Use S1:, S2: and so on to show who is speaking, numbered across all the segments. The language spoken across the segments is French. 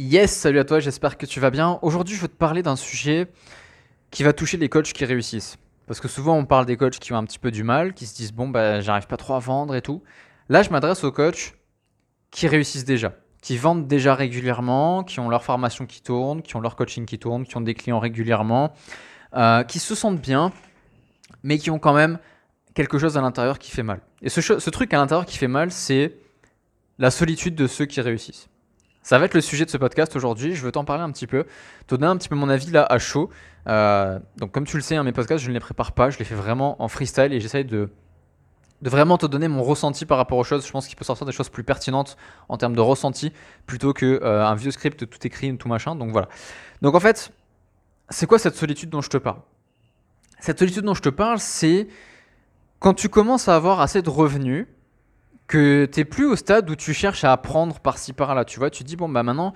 S1: Yes, salut à toi, j'espère que tu vas bien. Aujourd'hui, je veux te parler d'un sujet qui va toucher les coachs qui réussissent. Parce que souvent, on parle des coachs qui ont un petit peu du mal, qui se disent bon, bah, j'arrive pas trop à vendre et tout. Là, je m'adresse aux coachs qui réussissent déjà, qui vendent déjà régulièrement, qui ont leur formation qui tourne, qui ont leur coaching qui tourne, qui ont des clients régulièrement, euh, qui se sentent bien, mais qui ont quand même quelque chose à l'intérieur qui fait mal. Et ce truc à l'intérieur qui fait mal, c'est la solitude de ceux qui réussissent. Ça va être le sujet de ce podcast aujourd'hui. Je veux t'en parler un petit peu, te donner un petit peu mon avis là à chaud. Euh, donc, comme tu le sais, hein, mes podcasts, je ne les prépare pas. Je les fais vraiment en freestyle et j'essaye de, de vraiment te donner mon ressenti par rapport aux choses. Je pense qu'il peut sortir des choses plus pertinentes en termes de ressenti plutôt qu'un euh, vieux script tout écrit, tout machin. Donc voilà. Donc en fait, c'est quoi cette solitude dont je te parle? Cette solitude dont je te parle, c'est quand tu commences à avoir assez de revenus que tu n'es plus au stade où tu cherches à apprendre par-ci par-là. Tu vois, tu dis, bon, bah maintenant,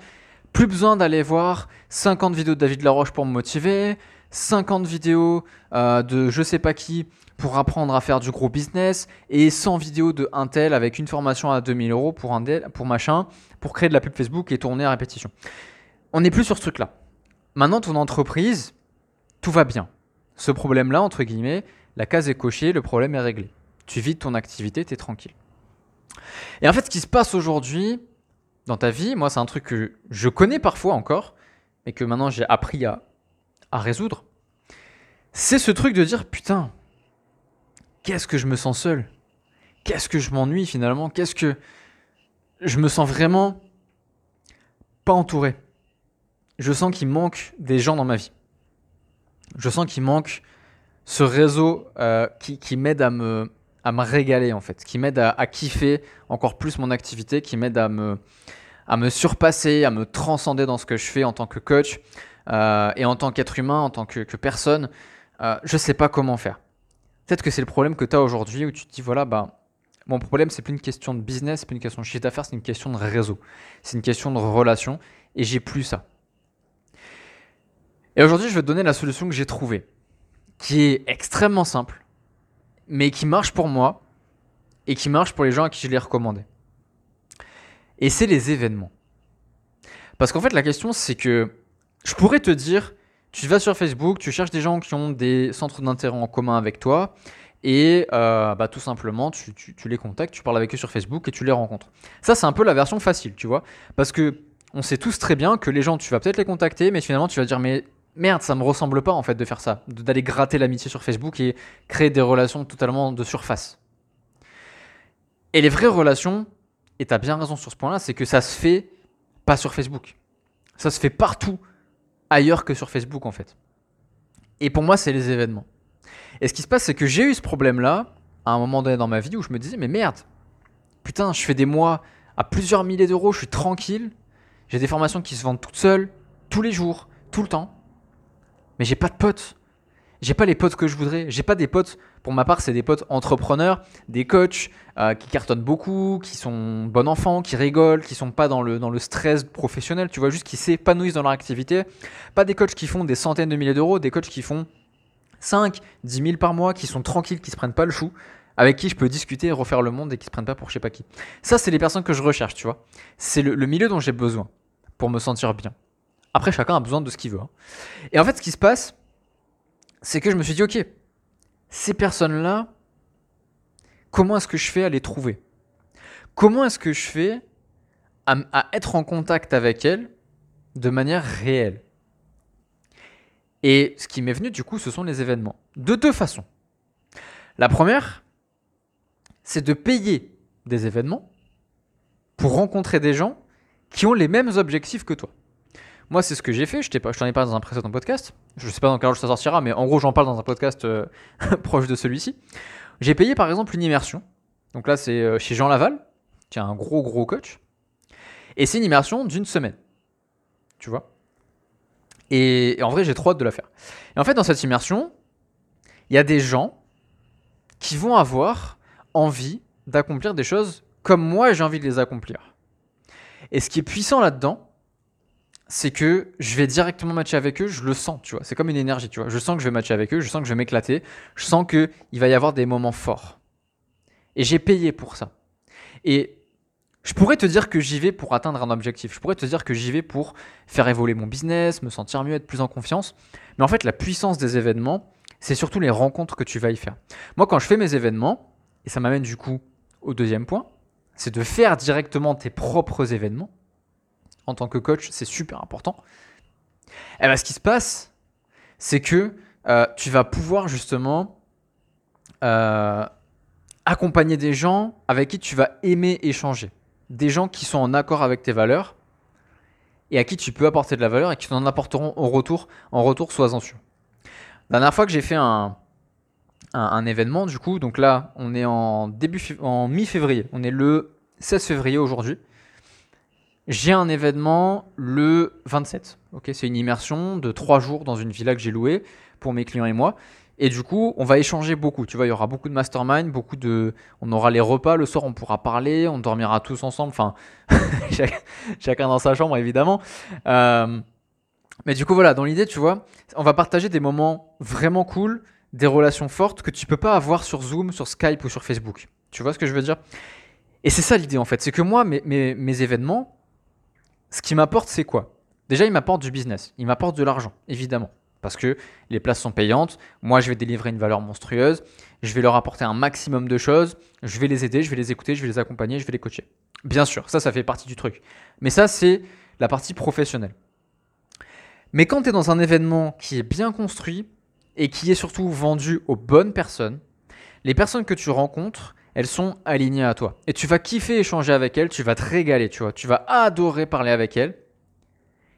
S1: plus besoin d'aller voir 50 vidéos de David Laroche pour me motiver, 50 vidéos euh, de je sais pas qui pour apprendre à faire du gros business et 100 vidéos de Intel avec une formation à 2000 euros pour, un pour machin, pour créer de la pub Facebook et tourner à répétition. On n'est plus sur ce truc-là. Maintenant, ton entreprise, tout va bien. Ce problème-là, entre guillemets, la case est cochée, le problème est réglé. Tu vides ton activité, tu es tranquille. Et en fait, ce qui se passe aujourd'hui dans ta vie, moi, c'est un truc que je connais parfois encore, mais que maintenant j'ai appris à, résoudre. C'est ce truc de dire putain, qu'est-ce que je me sens seul? Qu'est-ce que je m'ennuie finalement? Qu'est-ce que je me sens vraiment pas entouré? Je sens qu'il manque des gens dans ma vie. Je sens qu'il manque ce réseau euh, qui m'aide à me, à me régaler en fait, qui m'aide à, kiffer encore plus mon activité, qui m'aide à me, à me surpasser, à me transcender dans ce que je fais en tant que coach euh, et en tant qu'être humain, en tant que, personne. Euh, je sais pas comment faire. Peut-être que c'est le problème que tu as aujourd'hui où tu te dis voilà, bah, mon problème c'est plus une question de business, c'est plus une question de chiffre d'affaires, c'est une question de réseau, c'est une question de relation et j'ai plus ça. Et aujourd'hui, je vais te donner la solution que j'ai trouvée, qui est extrêmement simple mais qui marche pour moi et qui marche pour les gens à qui je l'ai recommandé. Et c'est les événements. Parce qu'en fait, la question, c'est que je pourrais te dire, tu vas sur Facebook, tu cherches des gens qui ont des centres d'intérêt en commun avec toi, et euh, bah, tout simplement, tu, les contactes, tu parles avec eux sur Facebook et tu les rencontres. Ça, c'est un peu la version facile, tu vois. Parce que on sait tous très bien que les gens, tu vas peut-être les contacter, mais finalement, tu vas dire, mais merde, ça me ressemble pas en fait de faire ça, d'aller gratter l'amitié sur Facebook et créer des relations totalement de surface. Et les vraies relations, et tu as bien raison sur ce point-là, c'est que ça se fait pas sur Facebook. Ça se fait partout ailleurs que sur Facebook en fait. Et pour moi, c'est les événements. Et ce qui se passe, c'est que j'ai eu ce problème-là à un moment donné dans ma vie où je me disais, mais merde, putain, je fais des mois à plusieurs milliers d'euros, je suis tranquille, j'ai des formations qui se vendent toutes seules, tous les jours, tout le temps mais j'ai pas de potes. J'ai pas les potes que je voudrais. J'ai pas des potes. Pour ma part, c'est des potes entrepreneurs, des coachs euh, qui cartonnent beaucoup, qui sont bons enfants, qui rigolent, qui sont pas dans le, dans le stress professionnel. Tu vois, juste qui s'épanouissent dans leur activité. Pas des coachs qui font des centaines de milliers d'euros, des coachs qui font 5, 10 000 par mois, qui sont tranquilles, qui se prennent pas le chou, avec qui je peux discuter refaire le monde et qui se prennent pas pour je sais pas qui. Ça, c'est les personnes que je recherche, tu vois. C'est le milieu dont j'ai besoin pour me sentir bien. Après, chacun a besoin de ce qu'il veut. Hein. Et en fait, ce qui se passe, c'est que je me suis dit, ok, ces personnes-là, comment est-ce que je fais à les trouver? Comment est-ce que je fais à, à, être en contact avec elles de manière réelle? Et ce qui m'est venu, du coup, ce sont les événements. De deux façons. La première, c'est de payer des événements pour rencontrer des gens qui ont les mêmes objectifs que toi. Moi, c'est ce que j'ai fait. Je t'en ai parlé dans un précédent podcast. Je sais pas dans quel ordre ça sortira, mais en gros, j'en parle dans un podcast euh, proche de celui-ci. J'ai payé par exemple une immersion. Donc là, c'est euh, chez Jean Laval, qui est un gros, gros coach. Et c'est une immersion d'une semaine. Tu vois? Et, en vrai, j'ai trop hâte de la faire. Et en fait, dans cette immersion, il y a des gens qui vont avoir envie d'accomplir des choses comme moi j'ai envie de les accomplir. Et ce qui est puissant là-dedans, c'est que je vais directement matcher avec eux, je le sens, tu vois. C'est comme une énergie, tu vois. Je sens que je vais matcher avec eux, je sens que je vais m'éclater, je sens qu'il va y avoir des moments forts. Et j'ai payé pour ça. Et Je pourrais te dire que j'y vais pour atteindre un objectif. Je pourrais te dire que j'y vais pour faire évoluer mon business, me sentir mieux, être plus en confiance. Mais en fait, la puissance des événements, c'est surtout les rencontres que tu vas y faire. Moi, quand je fais mes événements, et ça m'amène du coup au deuxième point, c'est de faire directement tes propres événements. En tant que coach, c'est super important. Et eh bien, ce qui se passe, c'est que euh, tu vas pouvoir justement euh, accompagner des gens avec qui tu vas aimer échanger des gens qui sont en accord avec tes valeurs et à qui tu peux apporter de la valeur et qui t'en apporteront en retour. En retour, sois-en sûr. La dernière fois que j'ai fait un, un, événement, du coup, donc là, on est en début, en mi-février. On est le 16 février aujourd'hui. J'ai un événement le 27. Ok, c'est une immersion de trois jours dans une villa que j'ai louée pour mes clients et moi. Et du coup, on va échanger beaucoup. Tu vois, il y aura beaucoup de mastermind, beaucoup de. On aura les repas le soir, on pourra parler, on dormira tous ensemble. Enfin, chacun dans sa chambre, évidemment. Euh, mais du coup, voilà, dans l'idée, tu vois, on va partager des moments vraiment cool, des relations fortes que tu peux pas avoir sur Zoom, sur Skype ou sur Facebook. Tu vois ce que je veux dire? Et c'est ça l'idée, en fait. C'est que moi, mes événements, ce qui m'apporte, c'est quoi? Déjà, ils m'apportent du business. Ils m'apportent de l'argent, évidemment parce que les places sont payantes. Moi, je vais délivrer une valeur monstrueuse. Je vais leur apporter un maximum de choses. Je vais les aider, je vais les écouter, je vais les accompagner, je vais les coacher. Bien sûr, ça, ça fait partie du truc. Mais ça, c'est la partie professionnelle. Mais quand tu es dans un événement qui est bien construit et qui est surtout vendu aux bonnes personnes, les personnes que tu rencontres, elles sont alignées à toi. Et tu vas kiffer échanger avec elles, tu vas te régaler, tu vois. Tu vas adorer parler avec elles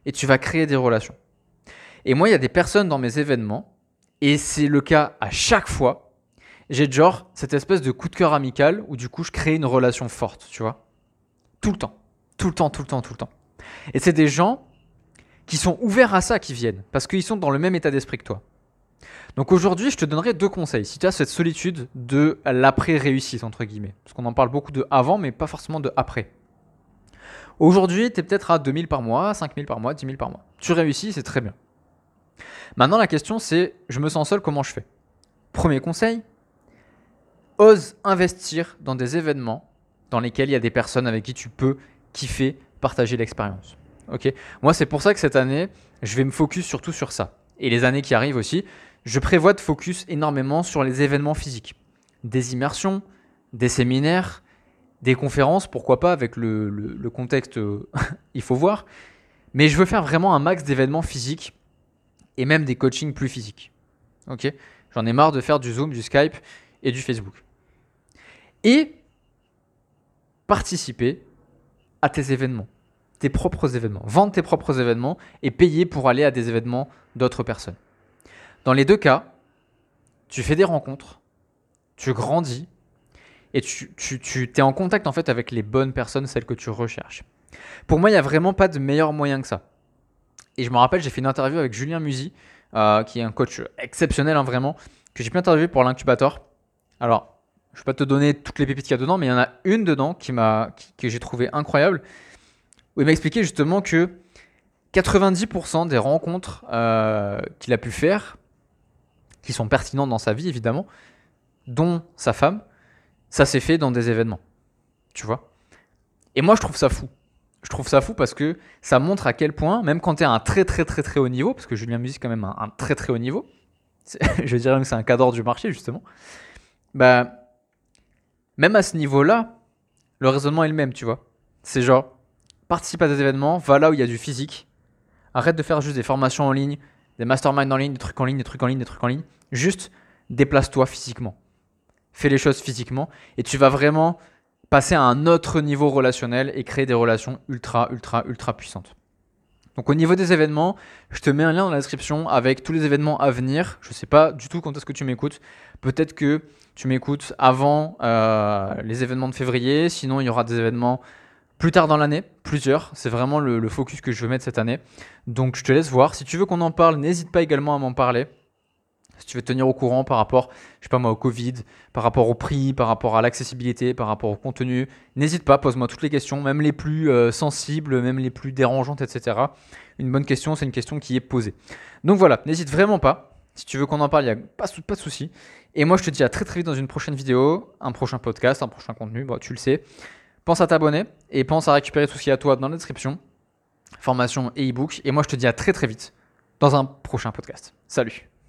S1: et tu vas créer des relations. Et moi, il y a des personnes dans mes événements, et c'est le cas à chaque fois. J'ai genre cette espèce de coup de cœur amical où du coup je crée une relation forte, tu vois. Tout le temps. Tout le temps, tout le temps, tout le temps. Et c'est des gens qui sont ouverts à ça qui viennent, parce qu'ils sont dans le même état d'esprit que toi. Donc aujourd'hui, je te donnerai deux conseils. Si tu as cette solitude de l'après-réussite, entre guillemets, parce qu'on en parle beaucoup de avant, mais pas forcément de après. Aujourd'hui, tu es peut-être à 2000 par mois, 5000 par mois, 10 000 par mois. Tu réussis, c'est très bien. Maintenant, la question, c'est je me sens seul, comment je fais? Premier conseil, ose investir dans des événements dans lesquels il y a des personnes avec qui tu peux kiffer, partager l'expérience. Ok? Moi, c'est pour ça que cette année, je vais me focus surtout sur ça. Et les années qui arrivent aussi, je prévois de focus énormément sur les événements physiques. Des immersions, des séminaires, des conférences, pourquoi pas avec le, le contexte, il faut voir. Mais je veux faire vraiment un max d'événements physiques et même des coachings plus physiques. Ok? J'en ai marre de faire du Zoom, du Skype et du Facebook. Et participer à tes événements, tes propres événements. Vendre tes propres événements et payer pour aller à des événements d'autres personnes. Dans les deux cas, tu fais des rencontres, tu grandis et tu, tu, es en contact en fait avec les bonnes personnes, celles que tu recherches. Pour moi, il n'y a vraiment pas de meilleur moyen que ça. Et je me rappelle, j'ai fait une interview avec Julien Musi, euh, qui est un coach exceptionnel, hein, vraiment, que j'ai pu interviewer pour l'incubateur. Alors, je ne vais pas te donner toutes les pépites qu'il y a dedans, mais il y en a une dedans qui m'a, que j'ai trouvé incroyable, où il m'a expliqué justement que 90% des rencontres euh, qu'il a pu faire, qui sont pertinentes dans sa vie évidemment, dont sa femme, ça s'est fait dans des événements. Tu vois? Et moi, je trouve ça fou je trouve ça fou parce que ça montre à quel point, même quand tu es à un très très très très haut niveau, parce que Julien Musique quand même un, un très très haut niveau, je dirais que c'est un cadre du marché justement, bah, même à ce niveau-là, le raisonnement est le même, tu vois. C'est genre, participe à des événements, va là où il y a du physique, arrête de faire juste des formations en ligne, des masterminds en ligne, des trucs en ligne, des trucs en ligne, des trucs en ligne, juste déplace-toi physiquement. Fais les choses physiquement et tu vas vraiment passer à un autre niveau relationnel et créer des relations ultra, ultra, ultra puissantes. Donc au niveau des événements, je te mets un lien dans la description avec tous les événements à venir. Je ne sais pas du tout quand est-ce que tu m'écoutes. Peut-être que tu m'écoutes avant euh, les événements de février. Sinon, il y aura des événements plus tard dans l'année, plusieurs. C'est vraiment le, focus que je veux mettre cette année. Donc je te laisse voir. Si tu veux qu'on en parle, n'hésite pas également à m'en parler si tu veux te tenir au courant par rapport, je sais pas moi, au Covid, par rapport au prix, par rapport à l'accessibilité, par rapport au contenu, n'hésite pas, pose-moi toutes les questions, même les plus euh, sensibles, même les plus dérangeantes, etc. Une bonne question, c'est une question qui est posée. Donc voilà, n'hésite vraiment pas. Si tu veux qu'on en parle, il n'y a pas, pas de souci. Et moi, je te dis à très très vite dans une prochaine vidéo, un prochain podcast, un prochain contenu, bon, tu le sais. Pense à t'abonner et pense à récupérer tout ce qu'il y a à toi dans la description, formation et e-book. Et moi, je te dis à très très vite dans un prochain podcast. Salut